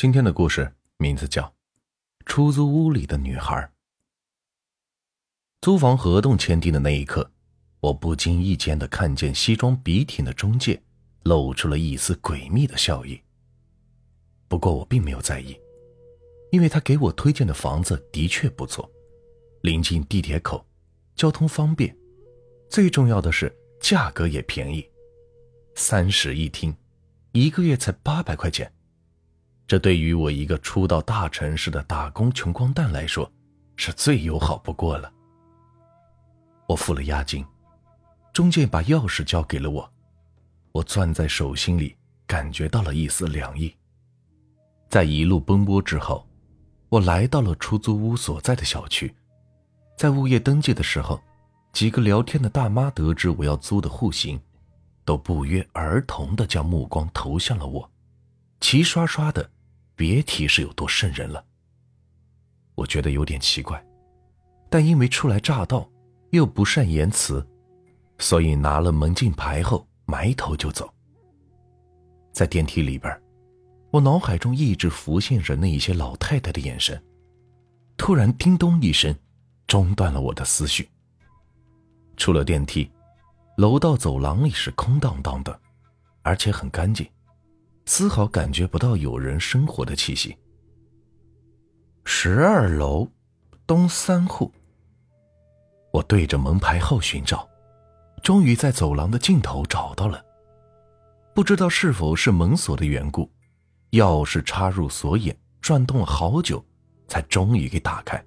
今天的故事名字叫《出租屋里的女孩》。租房合同签订的那一刻，我不经意间的看见西装笔挺的中介露出了一丝诡秘的笑意。不过我并没有在意，因为他给我推荐的房子的确不错，临近地铁口，交通方便，最重要的是价格也便宜，三室一厅，一个月才八百块钱。这对于我一个初到大城市的打工穷光蛋来说，是最友好不过了。我付了押金，中介把钥匙交给了我，我攥在手心里，感觉到了一丝凉意。在一路奔波之后，我来到了出租屋所在的小区，在物业登记的时候，几个聊天的大妈得知我要租的户型，都不约而同的将目光投向了我，齐刷刷的。别提是有多瘆人了。我觉得有点奇怪，但因为初来乍到，又不善言辞，所以拿了门禁牌后埋头就走。在电梯里边，我脑海中一直浮现着那一些老太太的眼神。突然，叮咚一声，中断了我的思绪。出了电梯，楼道走廊里是空荡荡的，而且很干净。丝毫感觉不到有人生活的气息。十二楼，东三户。我对着门牌号寻找，终于在走廊的尽头找到了。不知道是否是门锁的缘故，钥匙插入锁眼，转动了好久，才终于给打开。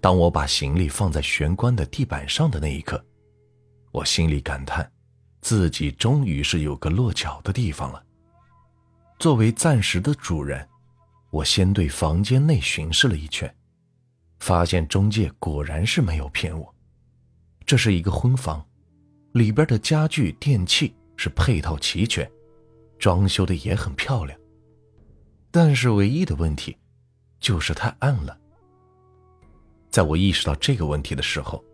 当我把行李放在玄关的地板上的那一刻，我心里感叹，自己终于是有个落脚的地方了。作为暂时的主人，我先对房间内巡视了一圈，发现中介果然是没有骗我。这是一个婚房，里边的家具电器是配套齐全，装修的也很漂亮。但是唯一的问题，就是太暗了。在我意识到这个问题的时候，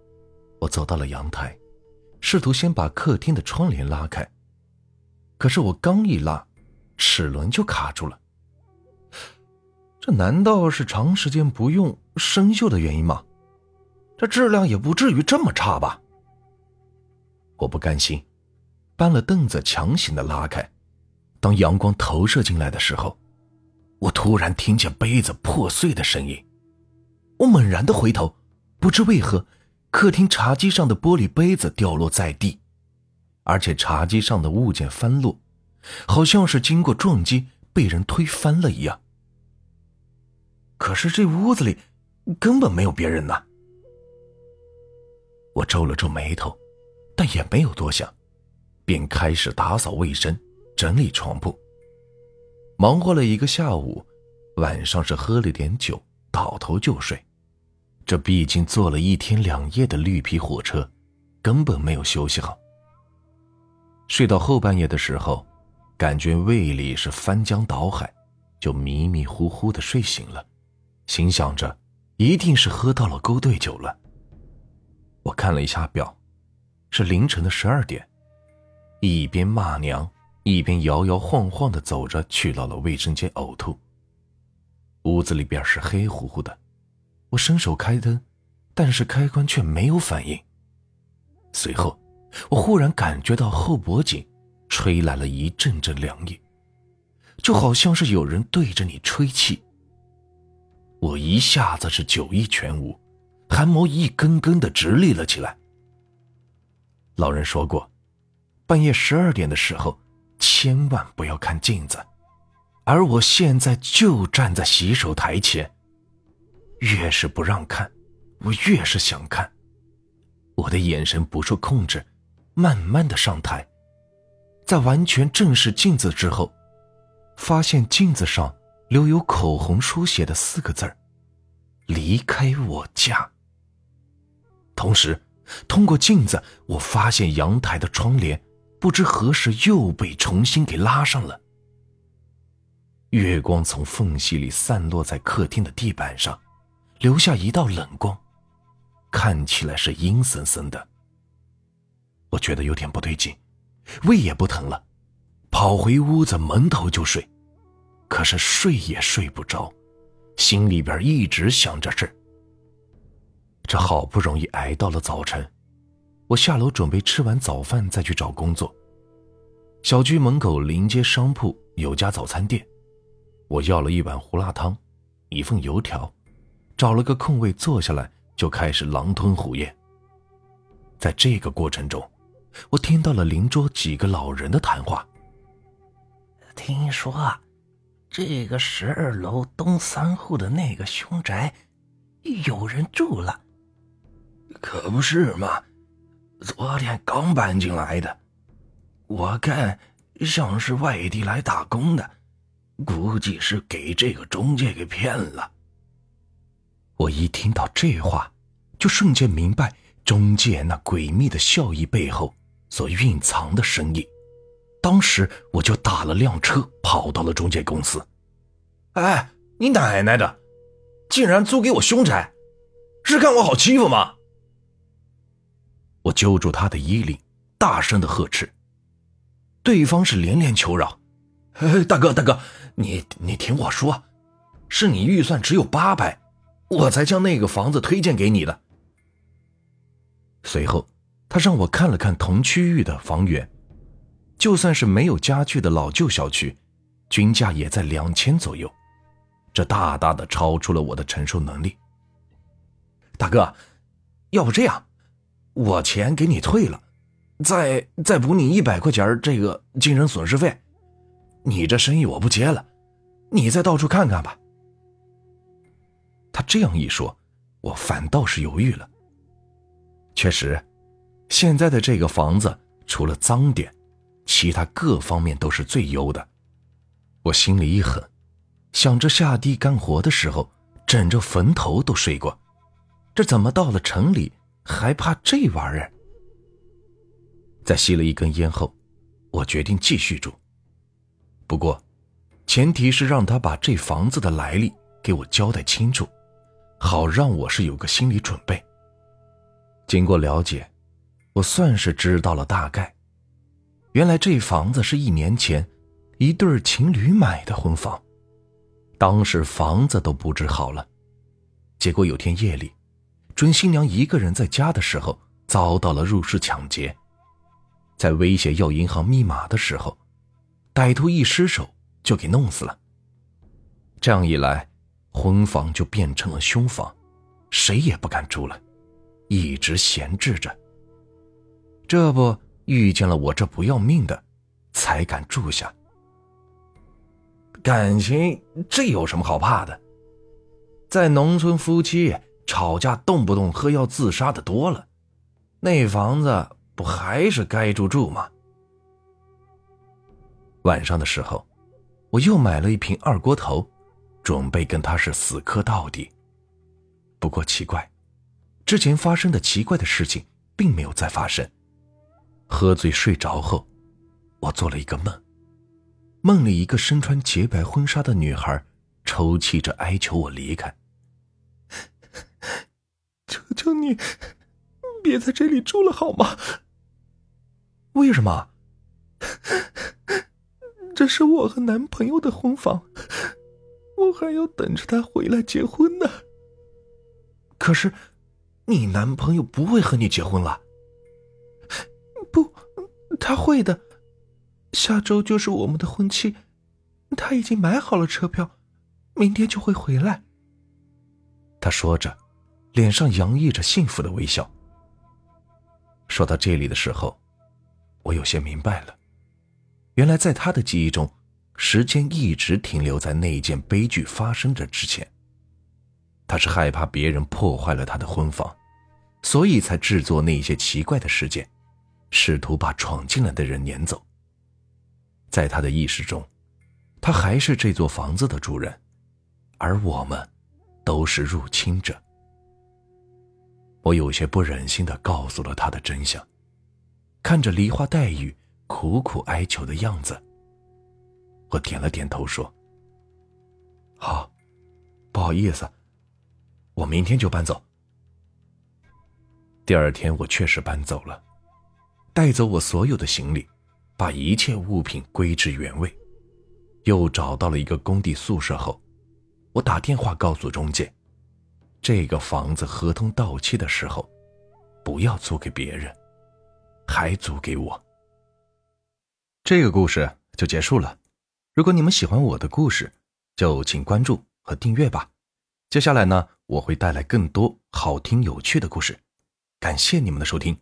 我走到了阳台，试图先把客厅的窗帘拉开。可是我刚一拉，齿轮就卡住了，这难道是长时间不用生锈的原因吗？这质量也不至于这么差吧？我不甘心，搬了凳子强行的拉开。当阳光投射进来的时候，我突然听见杯子破碎的声音。我猛然的回头，不知为何，客厅茶几上的玻璃杯子掉落在地，而且茶几上的物件翻落。好像是经过撞击被人推翻了一样。可是这屋子里根本没有别人呐。我皱了皱眉头，但也没有多想，便开始打扫卫生、整理床铺。忙活了一个下午，晚上是喝了点酒，倒头就睡。这毕竟坐了一天两夜的绿皮火车，根本没有休息好。睡到后半夜的时候。感觉胃里是翻江倒海，就迷迷糊糊的睡醒了，心想着一定是喝到了勾兑酒了。我看了一下表，是凌晨的十二点，一边骂娘一边摇摇晃晃的走着去到了卫生间呕吐。屋子里边是黑乎乎的，我伸手开灯，但是开关却没有反应。随后，我忽然感觉到后脖颈。吹来了一阵阵凉意，就好像是有人对着你吹气。我一下子是酒意全无，汗毛一根根的直立了起来。老人说过，半夜十二点的时候，千万不要看镜子，而我现在就站在洗手台前，越是不让看，我越是想看。我的眼神不受控制，慢慢的上台。在完全正视镜子之后，发现镜子上留有口红书写的四个字儿：“离开我家。”同时，通过镜子，我发现阳台的窗帘不知何时又被重新给拉上了。月光从缝隙里散落在客厅的地板上，留下一道冷光，看起来是阴森森的。我觉得有点不对劲。胃也不疼了，跑回屋子蒙头就睡。可是睡也睡不着，心里边一直想着事这好不容易挨到了早晨，我下楼准备吃完早饭再去找工作。小区门口临街商铺有家早餐店，我要了一碗胡辣汤，一份油条，找了个空位坐下来就开始狼吞虎咽。在这个过程中，我听到了邻桌几个老人的谈话。听说，这个十二楼东三户的那个凶宅，有人住了。可不是嘛，昨天刚搬进来的，我看像是外地来打工的，估计是给这个中介给骗了。我一听到这话，就瞬间明白中介那诡秘的笑意背后所蕴藏的生意。当时我就打了辆车，跑到了中介公司。哎，你奶奶的，竟然租给我凶宅，是看我好欺负吗？我揪住他的衣领，大声的呵斥。对方是连连求饶：“ 大哥，大哥，你你听我说，是你预算只有八百，我才将那个房子推荐给你的。”随后，他让我看了看同区域的房源。就算是没有家具的老旧小区，均价也在两千左右，这大大的超出了我的承受能力。大哥，要不这样，我钱给你退了，再再补你一百块钱这个精神损失费。你这生意我不接了，你再到处看看吧。他这样一说，我反倒是犹豫了。确实，现在的这个房子除了脏点。其他各方面都是最优的，我心里一狠，想着下地干活的时候枕着坟头都睡过，这怎么到了城里还怕这玩意儿？在吸了一根烟后，我决定继续住。不过，前提是让他把这房子的来历给我交代清楚，好让我是有个心理准备。经过了解，我算是知道了大概。原来这房子是一年前一对情侣买的婚房，当时房子都布置好了，结果有天夜里，准新娘一个人在家的时候遭到了入室抢劫，在威胁要银行密码的时候，歹徒一失手就给弄死了。这样一来，婚房就变成了凶房，谁也不敢住了，一直闲置着。这不。遇见了我这不要命的，才敢住下。感情这有什么好怕的？在农村，夫妻吵架动不动喝药自杀的多了，那房子不还是该住住吗？晚上的时候，我又买了一瓶二锅头，准备跟他是死磕到底。不过奇怪，之前发生的奇怪的事情并没有再发生。喝醉睡着后，我做了一个梦，梦里一个身穿洁白婚纱的女孩抽泣着哀求我离开。求求你，别在这里住了好吗？为什么？这是我和男朋友的婚房，我还要等着他回来结婚呢。可是，你男朋友不会和你结婚了。他会的。下周就是我们的婚期，他已经买好了车票，明天就会回来。他说着，脸上洋溢着幸福的微笑。说到这里的时候，我有些明白了，原来在他的记忆中，时间一直停留在那件悲剧发生的之前。他是害怕别人破坏了他的婚房，所以才制作那些奇怪的事件。试图把闯进来的人撵走。在他的意识中，他还是这座房子的主人，而我们都是入侵者。我有些不忍心的告诉了他的真相，看着梨花带雨、苦苦哀求的样子，我点了点头说：“好，不好意思，我明天就搬走。”第二天，我确实搬走了。带走我所有的行李，把一切物品归置原位。又找到了一个工地宿舍后，我打电话告诉中介，这个房子合同到期的时候，不要租给别人，还租给我。这个故事就结束了。如果你们喜欢我的故事，就请关注和订阅吧。接下来呢，我会带来更多好听有趣的故事。感谢你们的收听。